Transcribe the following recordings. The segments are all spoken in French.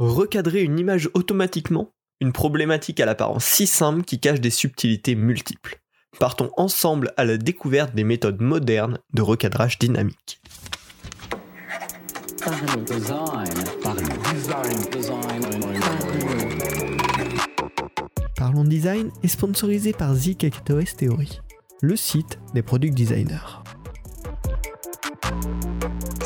Recadrer une image automatiquement Une problématique à l'apparence si simple qui cache des subtilités multiples. Partons ensemble à la découverte des méthodes modernes de recadrage dynamique. Parlons Design est sponsorisé par ZKTOS Theory, le site des product designers.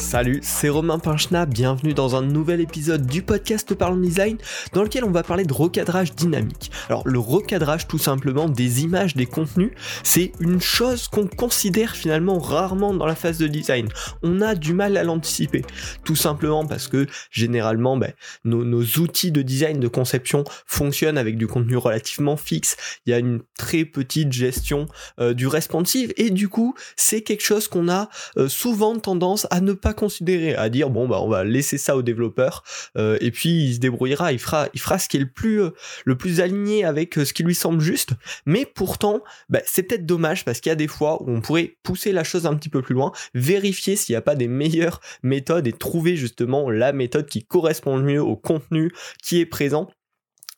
Salut, c'est Romain Pinchna, bienvenue dans un nouvel épisode du podcast Parlons Design dans lequel on va parler de recadrage dynamique. Alors le recadrage tout simplement des images, des contenus, c'est une chose qu'on considère finalement rarement dans la phase de design. On a du mal à l'anticiper, tout simplement parce que généralement ben, nos, outils de design, de conception fonctionnent avec du contenu relativement fixe, il y a une très petite gestion euh, du responsive et du coup c'est quelque chose qu'on a euh, souvent tendance à ne pas considérer, à dire bon bah on va laisser ça au développeur euh, et puis il se débrouillera, il fera, il fera ce qui est le plus, euh, le plus aligné avec euh, ce qui lui semble juste. Mais pourtant, bah, c'est peut-être dommage parce qu'il y a des fois où on pourrait pousser la chose un petit peu plus loin, vérifier s'il n'y a pas des meilleures méthodes et trouver justement la méthode qui correspond le mieux au contenu qui est présent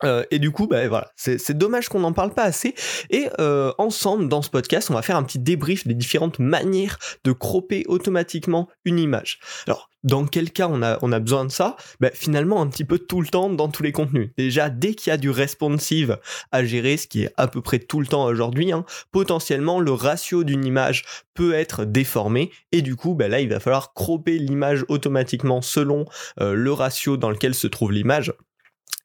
euh, et du coup, bah, voilà, c'est dommage qu'on n'en parle pas assez. Et euh, ensemble, dans ce podcast, on va faire un petit débrief des différentes manières de cropper automatiquement une image. Alors, dans quel cas on a, on a besoin de ça? Bah, Finalement, un petit peu tout le temps dans tous les contenus. Déjà, dès qu'il y a du responsive à gérer, ce qui est à peu près tout le temps aujourd'hui, hein, potentiellement, le ratio d'une image peut être déformé. Et du coup, bah, là, il va falloir cropper l'image automatiquement selon euh, le ratio dans lequel se trouve l'image.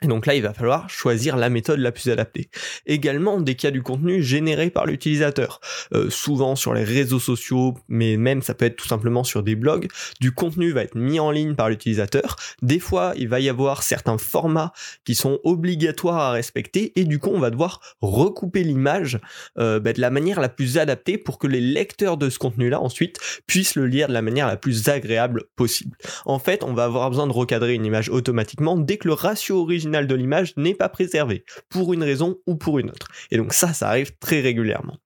Et donc là, il va falloir choisir la méthode la plus adaptée. Également, dès qu'il y a du contenu généré par l'utilisateur, euh, souvent sur les réseaux sociaux, mais même ça peut être tout simplement sur des blogs, du contenu va être mis en ligne par l'utilisateur. Des fois, il va y avoir certains formats qui sont obligatoires à respecter, et du coup, on va devoir recouper l'image euh, bah, de la manière la plus adaptée pour que les lecteurs de ce contenu-là ensuite puissent le lire de la manière la plus agréable possible. En fait, on va avoir besoin de recadrer une image automatiquement dès que le ratio original de l'image n'est pas préservé, pour une raison ou pour une autre. Et donc ça, ça arrive très régulièrement.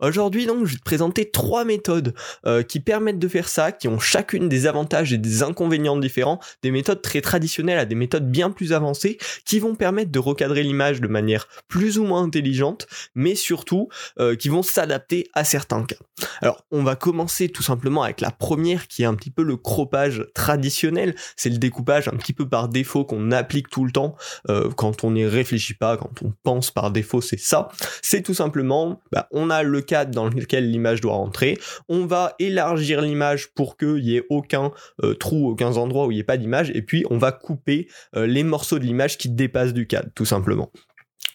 Aujourd'hui donc, je vais te présenter trois méthodes euh, qui permettent de faire ça, qui ont chacune des avantages et des inconvénients différents, des méthodes très traditionnelles à des méthodes bien plus avancées, qui vont permettre de recadrer l'image de manière plus ou moins intelligente, mais surtout euh, qui vont s'adapter à certains cas. Alors, on va commencer tout simplement avec la première qui est un petit peu le croppage traditionnel, c'est le découpage un petit peu par défaut qu'on applique tout le temps euh, quand on n'y réfléchit pas, quand on pense par défaut, c'est ça. C'est tout simplement, bah, on a le cadre dans lequel l'image doit rentrer, on va élargir l'image pour qu'il n'y ait aucun euh, trou, aucun endroit où il n'y ait pas d'image, et puis on va couper euh, les morceaux de l'image qui dépassent du cadre, tout simplement.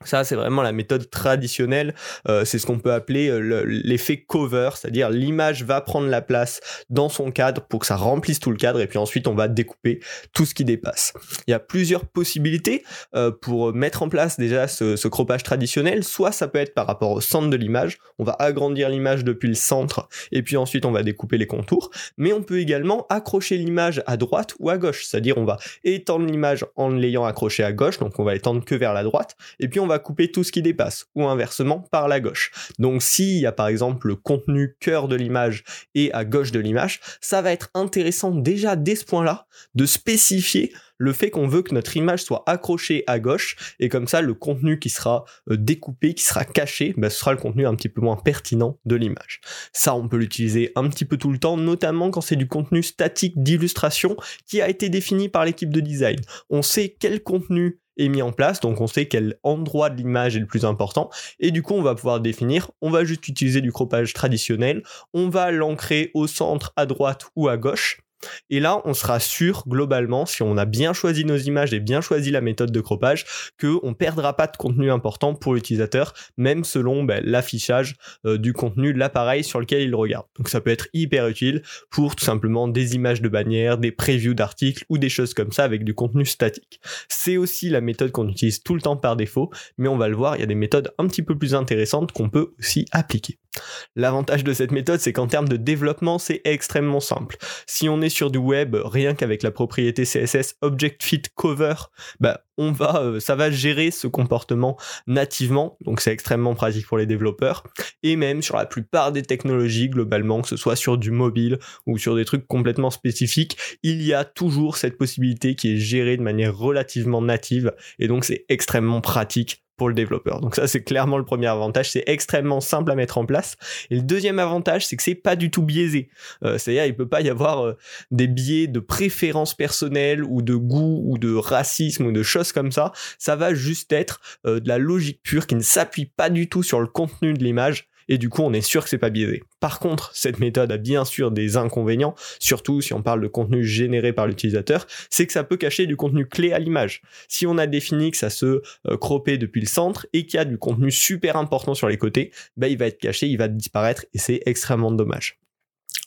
Ça, c'est vraiment la méthode traditionnelle. Euh, c'est ce qu'on peut appeler euh, l'effet cover, c'est-à-dire l'image va prendre la place dans son cadre pour que ça remplisse tout le cadre et puis ensuite on va découper tout ce qui dépasse. Il y a plusieurs possibilités euh, pour mettre en place déjà ce, croppage traditionnel. Soit ça peut être par rapport au centre de l'image, on va agrandir l'image depuis le centre et puis ensuite on va découper les contours. Mais on peut également accrocher l'image à droite ou à gauche, c'est-à-dire on va étendre l'image en l'ayant accroché à gauche, donc on va étendre que vers la droite et puis on va couper tout ce qui dépasse, ou inversement par la gauche. Donc s'il y a par exemple le contenu cœur de l'image et à gauche de l'image, ça va être intéressant déjà dès ce point-là de spécifier le fait qu'on veut que notre image soit accrochée à gauche et comme ça le contenu qui sera euh, découpé, qui sera caché, bah, ce sera le contenu un petit peu moins pertinent de l'image. Ça on peut l'utiliser un petit peu tout le temps, notamment quand c'est du contenu statique d'illustration qui a été défini par l'équipe de design. On sait quel contenu est mis en place, donc on sait quel endroit de l'image est le plus important, et du coup on va pouvoir définir, on va juste utiliser du croppage traditionnel, on va l'ancrer au centre, à droite ou à gauche, et là, on sera sûr globalement, si on a bien choisi nos images et bien choisi la méthode de croppage, qu'on ne perdra pas de contenu important pour l'utilisateur, même selon ben, l'affichage euh, du contenu de l'appareil sur lequel il regarde. Donc ça peut être hyper utile pour tout simplement des images de bannières, des previews d'articles ou des choses comme ça avec du contenu statique. C'est aussi la méthode qu'on utilise tout le temps par défaut, mais on va le voir, il y a des méthodes un petit peu plus intéressantes qu'on peut aussi appliquer. L'avantage de cette méthode, c'est qu'en termes de développement, c'est extrêmement simple. Si on est sur du web, rien qu'avec la propriété CSS Object Fit Cover, bah, on va, euh, ça va gérer ce comportement nativement, donc c'est extrêmement pratique pour les développeurs. Et même sur la plupart des technologies, globalement, que ce soit sur du mobile ou sur des trucs complètement spécifiques, il y a toujours cette possibilité qui est gérée de manière relativement native, et donc c'est extrêmement pratique pour le développeur. Donc ça c'est clairement le premier avantage, c'est extrêmement simple à mettre en place. Et le deuxième avantage, c'est que c'est pas du tout biaisé. Euh, c'est-à-dire il peut pas y avoir euh, des biais de préférence personnelle ou de goût ou de racisme ou de choses comme ça. Ça va juste être euh, de la logique pure qui ne s'appuie pas du tout sur le contenu de l'image et du coup on est sûr que c'est pas biaisé. Par contre, cette méthode a bien sûr des inconvénients, surtout si on parle de contenu généré par l'utilisateur, c'est que ça peut cacher du contenu clé à l'image. Si on a défini que ça se euh, depuis le centre et qu'il y a du contenu super important sur les côtés, bah, il va être caché, il va disparaître et c'est extrêmement dommage.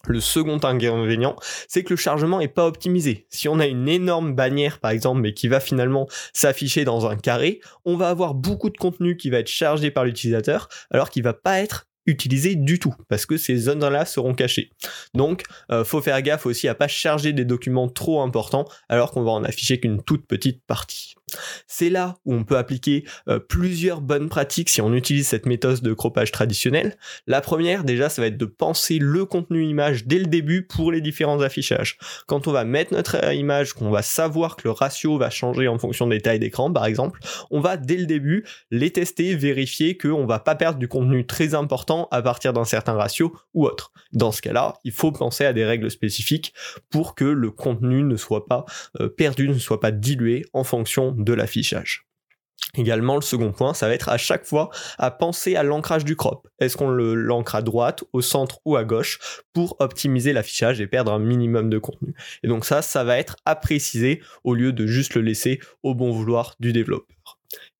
Le second inconvénient, c'est que le chargement est pas optimisé. Si on a une énorme bannière par exemple, mais qui va finalement s'afficher dans un carré, on va avoir beaucoup de contenu qui va être chargé par l'utilisateur, alors qu'il va pas être utilisé du tout parce que ces zones-là seront cachées. Donc, euh, faut faire gaffe aussi à pas charger des documents trop importants alors qu'on va en afficher qu'une toute petite partie. C'est là où on peut appliquer euh, plusieurs bonnes pratiques si on utilise cette méthode de croppage traditionnelle. La première, déjà, ça va être de penser le contenu image dès le début pour les différents affichages. Quand on va mettre notre euh, image, qu'on va savoir que le ratio va changer en fonction des tailles d'écran, par exemple, on va dès le début les tester, vérifier qu'on va pas perdre du contenu très important à partir d'un certain ratio ou autre. Dans ce cas-là, il faut penser à des règles spécifiques pour que le contenu ne soit pas euh, perdu, ne soit pas dilué en fonction de l'affichage. Également, le second point, ça va être à chaque fois à penser à l'ancrage du crop. Est-ce qu'on l'ancre à droite, au centre ou à gauche pour optimiser l'affichage et perdre un minimum de contenu? Et donc ça, ça va être à préciser au lieu de juste le laisser au bon vouloir du développeur.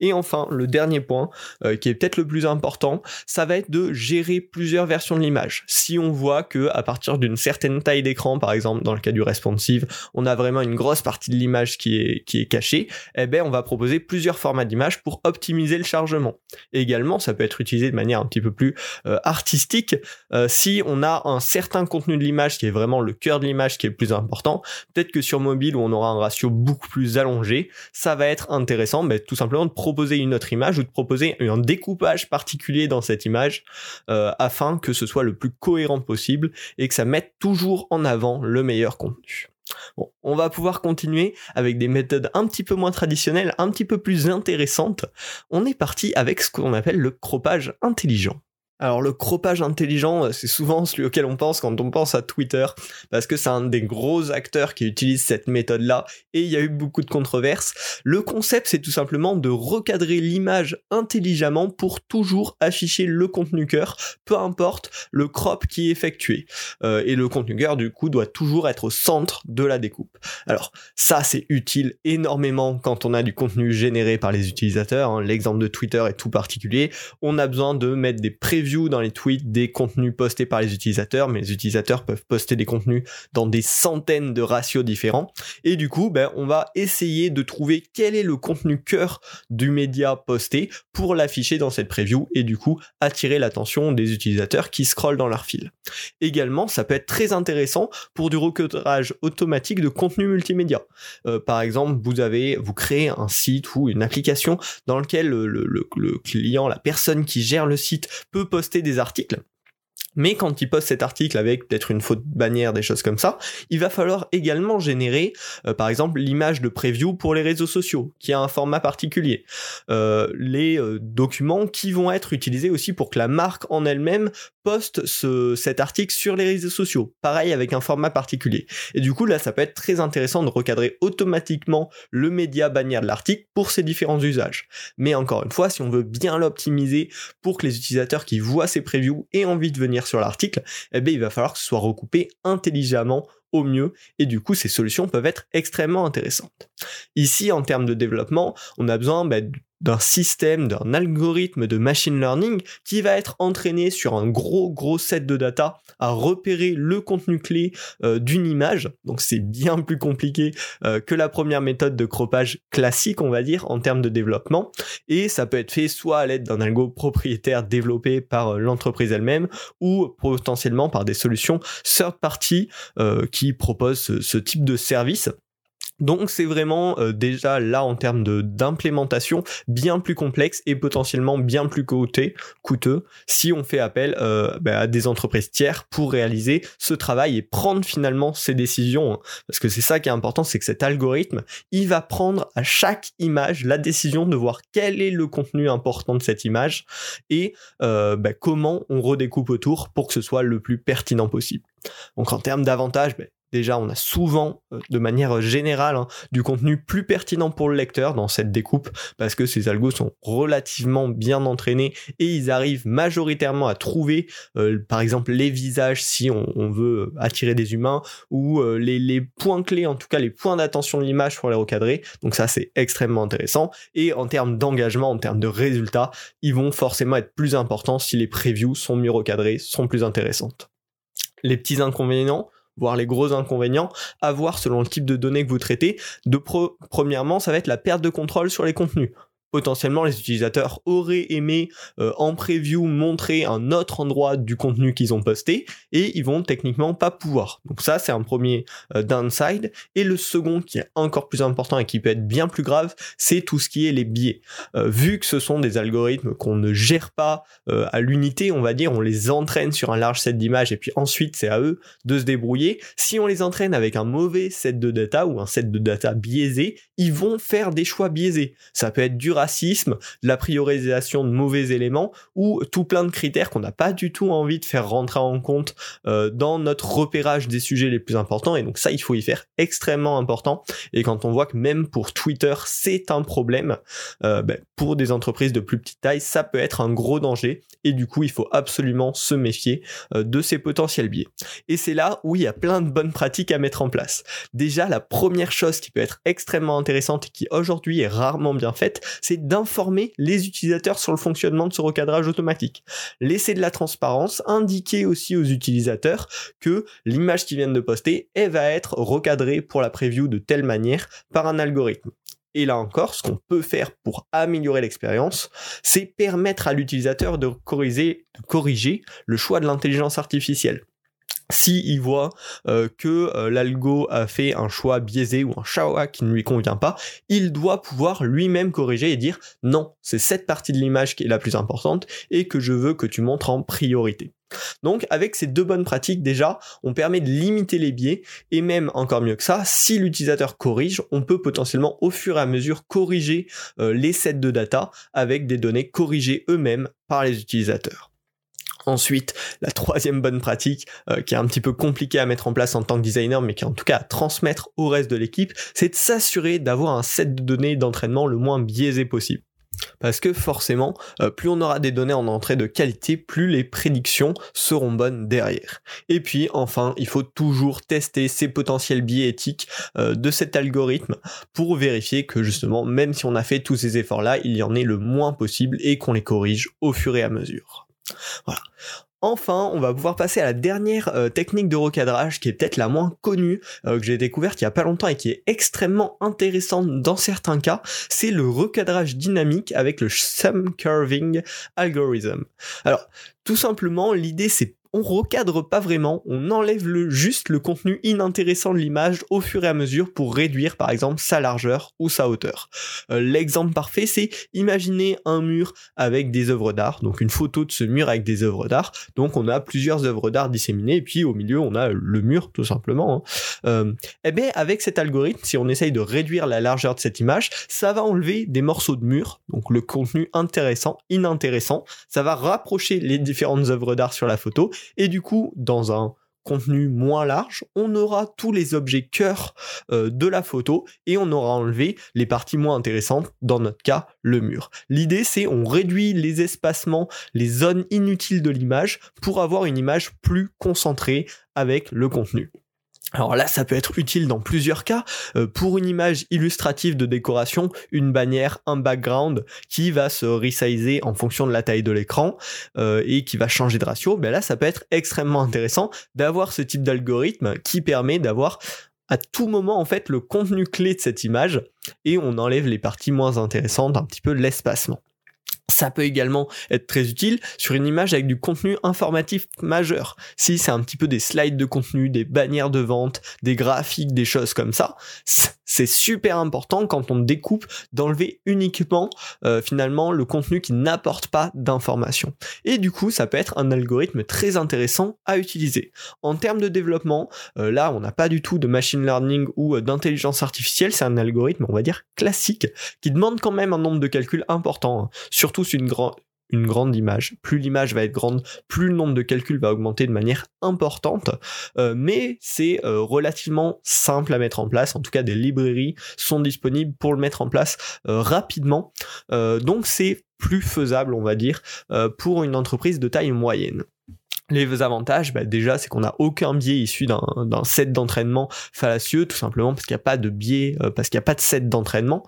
Et enfin, le dernier point, euh, qui est peut-être le plus important, ça va être de gérer plusieurs versions de l'image. Si on voit que à partir d'une certaine taille d'écran, par exemple dans le cas du responsive, on a vraiment une grosse partie de l'image qui est, qui est cachée, eh ben on va proposer plusieurs formats d'image pour optimiser le chargement. Également, ça peut être utilisé de manière un petit peu plus euh, artistique. Euh, si on a un certain contenu de l'image qui est vraiment le cœur de l'image qui est le plus important, peut-être que sur mobile où on aura un ratio beaucoup plus allongé, ça va être intéressant, mais tout simplement de proposer une autre image ou de proposer un découpage particulier dans cette image euh, afin que ce soit le plus cohérent possible et que ça mette toujours en avant le meilleur contenu. Bon, on va pouvoir continuer avec des méthodes un petit peu moins traditionnelles, un petit peu plus intéressantes. On est parti avec ce qu'on appelle le croppage intelligent. Alors le croppage intelligent, euh, c'est souvent celui auquel on pense quand on pense à Twitter, parce que c'est un des gros acteurs qui utilise cette méthode-là, et il y a eu beaucoup de controverses. Le concept, c'est tout simplement de recadrer l'image intelligemment pour toujours afficher le contenu cœur, peu importe le crop qui est effectué. Euh, et le contenu cœur, du coup, doit toujours être au centre de la découpe. Alors ça, c'est utile énormément quand on a du contenu généré par les utilisateurs. Hein. L'exemple de Twitter est tout particulier. On a besoin de mettre des prévisions dans les tweets des contenus postés par les utilisateurs, mais les utilisateurs peuvent poster des contenus dans des centaines de ratios différents. Et du coup, ben, on va essayer de trouver quel est le contenu cœur du média posté pour l'afficher dans cette preview et du coup attirer l'attention des utilisateurs qui scrollent dans leur fil. Également, ça peut être très intéressant pour du recadrage automatique de contenu multimédia. Euh, par exemple, vous avez, vous créez un site ou une application dans lequel le, le client, la personne qui gère le site peut poster des articles. Mais quand il poste cet article avec peut-être une faute bannière, des choses comme ça, il va falloir également générer, euh, par exemple, l'image de preview pour les réseaux sociaux, qui a un format particulier. Euh, les euh, documents qui vont être utilisés aussi pour que la marque en elle-même poste ce, cet article sur les réseaux sociaux. Pareil avec un format particulier. Et du coup, là, ça peut être très intéressant de recadrer automatiquement le média bannière de l'article pour ces différents usages. Mais encore une fois, si on veut bien l'optimiser pour que les utilisateurs qui voient ces previews aient envie de venir sur l'article, eh bien, il va falloir que ce soit recoupé intelligemment au mieux et du coup ces solutions peuvent être extrêmement intéressantes. Ici en termes de développement on a besoin bah, d'un système, d'un algorithme de machine learning qui va être entraîné sur un gros gros set de data à repérer le contenu clé euh, d'une image. Donc c'est bien plus compliqué euh, que la première méthode de croppage classique, on va dire, en termes de développement. Et ça peut être fait soit à l'aide d'un algo propriétaire développé par euh, l'entreprise elle-même ou potentiellement par des solutions third party qui proposent ce type de service. Donc c'est vraiment euh, déjà là en termes d'implémentation bien plus complexe et potentiellement bien plus coûteux, coûteux si on fait appel euh, bah, à des entreprises tiers pour réaliser ce travail et prendre finalement ces décisions. Hein. Parce que c'est ça qui est important, c'est que cet algorithme, il va prendre à chaque image la décision de voir quel est le contenu important de cette image et euh, bah, comment on redécoupe autour pour que ce soit le plus pertinent possible. Donc en termes d'avantages, bah, Déjà, on a souvent, euh, de manière générale, hein, du contenu plus pertinent pour le lecteur dans cette découpe, parce que ces algos sont relativement bien entraînés et ils arrivent majoritairement à trouver, euh, par exemple, les visages si on, veut attirer des humains, ou euh, les, les, points clés, en tout cas les points d'attention de l'image pour les recadrer. Donc ça, c'est extrêmement intéressant. Et en termes d'engagement, en termes de résultats, ils vont forcément être plus importants si les previews sont mieux recadrées, sont plus intéressantes. Les petits inconvénients, voire les gros inconvénients à voir selon le type de données que vous traitez. De premièrement, ça va être la perte de contrôle sur les contenus potentiellement les utilisateurs auraient aimé euh, en preview montrer un autre endroit du contenu qu'ils ont posté et ils vont techniquement pas pouvoir. Donc ça c'est un premier euh, downside et le second qui est encore plus important et qui peut être bien plus grave, c'est tout ce qui est les biais. Euh, vu que ce sont des algorithmes qu'on ne gère pas à l'unité, on va dire, on les entraîne sur un large set d'images et puis ensuite c'est à eux de se débrouiller. Si on les entraîne avec un mauvais set de data ou un set de data biaisé, ils vont faire des choix biaisés. Ça peut être dur racisme, de la priorisation de mauvais éléments ou tout plein de critères qu'on n'a pas du tout envie de faire rentrer en compte euh, dans notre repérage des sujets les plus importants. Et donc ça, il faut y faire extrêmement important. Et quand on voit que même pour Twitter, c'est un problème, euh, ben, pour des entreprises de plus petite taille, ça peut être un gros danger. Et du coup, il faut absolument se méfier euh, de ces potentiels biais. Et c'est là où il y a plein de bonnes pratiques à mettre en place. Déjà, la première chose qui peut être extrêmement et qui aujourd'hui est rarement bien faite, c'est d'informer les utilisateurs sur le fonctionnement de ce recadrage automatique. Laisser de la transparence, indiquer aussi aux utilisateurs que l'image qu'ils viennent de poster, elle va être recadrée pour la preview de telle manière par un algorithme. Et là encore, ce qu'on peut faire pour améliorer l'expérience, c'est permettre à l'utilisateur de corriger le choix de l'intelligence artificielle si il voit euh, que euh, l'algo a fait un choix biaisé ou un choix qui ne lui convient pas, il doit pouvoir lui-même corriger et dire non, c'est cette partie de l'image qui est la plus importante et que je veux que tu montres en priorité. Donc avec ces deux bonnes pratiques déjà, on permet de limiter les biais et même encore mieux que ça, si l'utilisateur corrige, on peut potentiellement au fur et à mesure corriger euh, les sets de data avec des données corrigées eux-mêmes par les utilisateurs. Ensuite, la troisième bonne pratique, euh, qui est un petit peu compliquée à mettre en place en tant que designer, mais qui est en tout cas à transmettre au reste de l'équipe, c'est de s'assurer d'avoir un set de données d'entraînement le moins biaisé possible. Parce que forcément, euh, plus on aura des données en entrée de qualité, plus les prédictions seront bonnes derrière. Et puis enfin, il faut toujours tester ces potentiels biais éthiques euh, de cet algorithme pour vérifier que justement, même si on a fait tous ces efforts-là, il y en ait le moins possible et qu'on les corrige au fur et à mesure. Voilà. Enfin, on va pouvoir passer à la dernière euh, technique de recadrage qui est peut-être la moins connue, euh, que j'ai découverte il y a pas longtemps et qui est extrêmement intéressante dans certains cas, c'est le recadrage dynamique avec le Sum Curving Algorithm. Alors, tout simplement, l'idée c'est on recadre pas vraiment, on enlève juste le contenu inintéressant de l'image au fur et à mesure pour réduire par exemple sa largeur ou sa hauteur. Euh, l'exemple parfait c'est imaginer un mur avec des œuvres d'art, donc une photo de ce mur avec des œuvres d'art, donc on a plusieurs œuvres d'art disséminées et puis au milieu on a le mur tout simplement. hein. euh, eh bien avec cet algorithme, si on essaye de réduire la largeur de cette image, ça va enlever des morceaux de mur, donc le contenu intéressant, inintéressant, ça va rapprocher les différentes œuvres d'art sur la photo et du coup, dans un contenu moins large, on aura tous les objets cœur euh, de la photo et on aura enlevé les parties moins intéressantes, dans notre cas le mur. L'idée c'est on réduit les espacements, les zones inutiles de l'image pour avoir une image plus concentrée avec le contenu. Alors là, ça peut être utile dans plusieurs cas. Euh, pour une image illustrative de décoration, une bannière, un background qui va se resizer en fonction de la taille de l'écran euh, et qui va changer de ratio, ben là, ça peut être extrêmement intéressant d'avoir ce type d'algorithme qui permet d'avoir à tout moment en fait le contenu clé de cette image et on enlève les parties moins intéressantes, un petit peu l'espacement. Ça peut également être très utile sur une image avec du contenu informatif majeur. Si c'est un petit peu des slides de contenu, des bannières de vente, des graphiques, des choses comme ça, c'est super important quand on découpe d'enlever uniquement euh, finalement le contenu qui n'apporte pas d'informations. Et du coup, ça peut être un algorithme très intéressant à utiliser. En termes de développement, euh, là, on n'a pas du tout de machine learning ou euh, d'intelligence artificielle, c'est un algorithme, on va dire, classique, qui demande quand même un nombre de calculs important, hein. surtout une, une grande image. Plus l'image va être grande, plus le nombre de calculs va augmenter de manière importante. Euh, mais c'est euh, relativement simple à mettre en place. En tout cas, des librairies sont disponibles pour le mettre en place euh, rapidement. donc c'est plus faisable, on va dire, pour une entreprise de taille moyenne. Les avantages, bah déjà, c'est qu'on n'a aucun biais issu d'un set d'entraînement fallacieux, tout simplement parce qu'il n'y a pas de biais, euh, parce qu'il n'y a pas de set d'entraînement.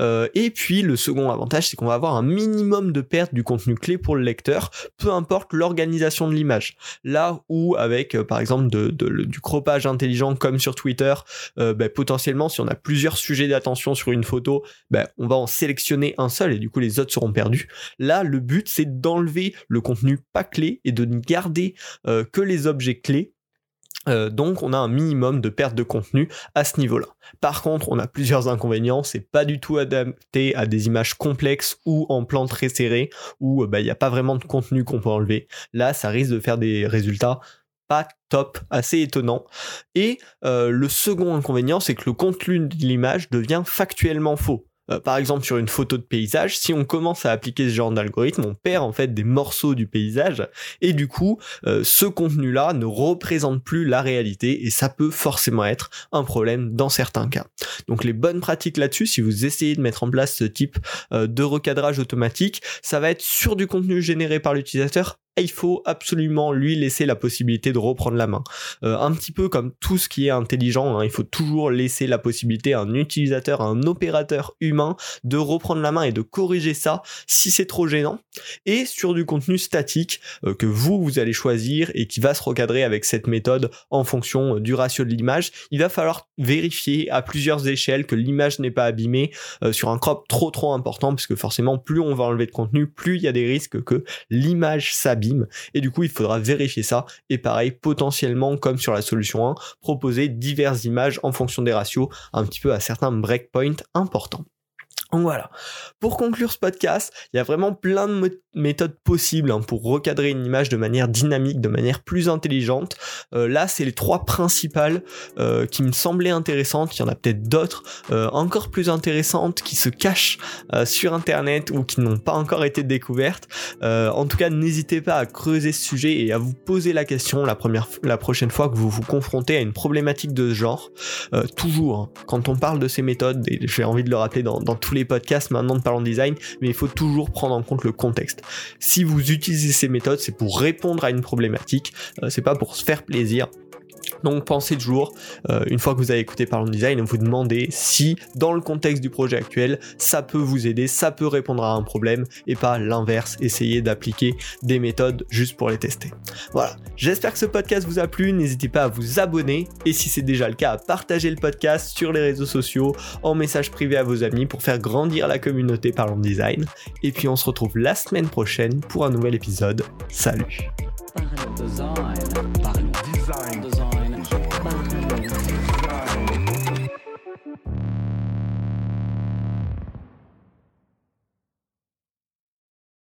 Euh, et puis, le second avantage, c'est qu'on va avoir un minimum de perte du contenu clé pour le lecteur, peu importe l'organisation de l'image. Là où, avec, euh, par exemple, du croppage intelligent comme sur Twitter, bah, potentiellement, si on a plusieurs sujets d'attention sur une photo, bah, on va en sélectionner un seul et du coup, les autres seront perdus. Là, le but, c'est d'enlever le contenu pas clé et de garder euh, que les objets clés. Euh, donc on a un minimum de perte de contenu à ce niveau-là. Par contre, on a plusieurs inconvénients, c'est pas du tout adapté à des images complexes ou en plan très serré où euh, bah, il n'y a pas vraiment de contenu qu'on peut enlever. Là, ça risque de faire des résultats pas top, assez étonnants. Et le second inconvénient, c'est que le contenu de l'image devient factuellement faux. Euh, par exemple sur une photo de paysage, si on commence à appliquer ce genre d'algorithme, on perd en fait des morceaux du paysage et du coup euh, ce contenu-là ne représente plus la réalité et ça peut forcément être un problème dans certains cas. Donc les bonnes pratiques là-dessus, si vous essayez de mettre en place ce type euh, de recadrage automatique, ça va être sur du contenu généré par l'utilisateur il faut absolument lui laisser la possibilité de reprendre la main. Euh, un petit peu comme tout ce qui est intelligent, hein, il faut toujours laisser la possibilité à un utilisateur, à un opérateur humain de reprendre la main et de corriger ça si c'est trop gênant. Et sur du contenu statique euh, que vous, vous allez choisir et qui va se recadrer avec cette méthode en fonction euh, du ratio de l'image, il va falloir vérifier à plusieurs échelles que l'image n'est pas abîmée sur un crop trop trop important puisque forcément plus on va enlever de contenu, plus il y a des risques que l'image s'abîme et du coup, il faudra vérifier ça. Et pareil, potentiellement, comme sur la solution 1, proposer diverses images en fonction des ratios, un petit peu à certains breakpoints importants. Voilà. Pour conclure ce podcast, il y a vraiment plein de méthodes possibles hein, pour recadrer une image de manière dynamique, de manière plus intelligente. Euh, là, c'est les trois principales euh, qui me semblaient intéressantes. Il y en a peut-être d'autres euh, encore plus intéressantes qui se cachent sur Internet ou qui n'ont pas encore été découvertes. en tout cas, n'hésitez pas à creuser ce sujet et à vous poser la question la prochaine fois que vous vous confrontez à une problématique de ce genre. toujours, hein, quand on parle de ces méthodes, et j'ai envie de le rappeler dans tous les podcasts maintenant de Parlons Design, mais il faut toujours prendre en compte le contexte. Si vous utilisez ces méthodes, c'est pour répondre à une problématique, euh, c'est pas pour se faire plaisir. Donc pensez toujours, euh, une fois que vous avez écouté Parlons Design, vous demandez si dans le contexte du projet actuel, ça peut vous aider, ça peut répondre à un problème et pas l'inverse, essayer d'appliquer des méthodes juste pour les tester. Voilà, j'espère que ce podcast vous a plu, n'hésitez pas à vous abonner et si c'est déjà le cas, à partager le podcast sur les réseaux sociaux, en message privé à vos amis pour faire grandir la communauté Parlons Design. Et puis on se retrouve la semaine prochaine pour un nouvel épisode. Salut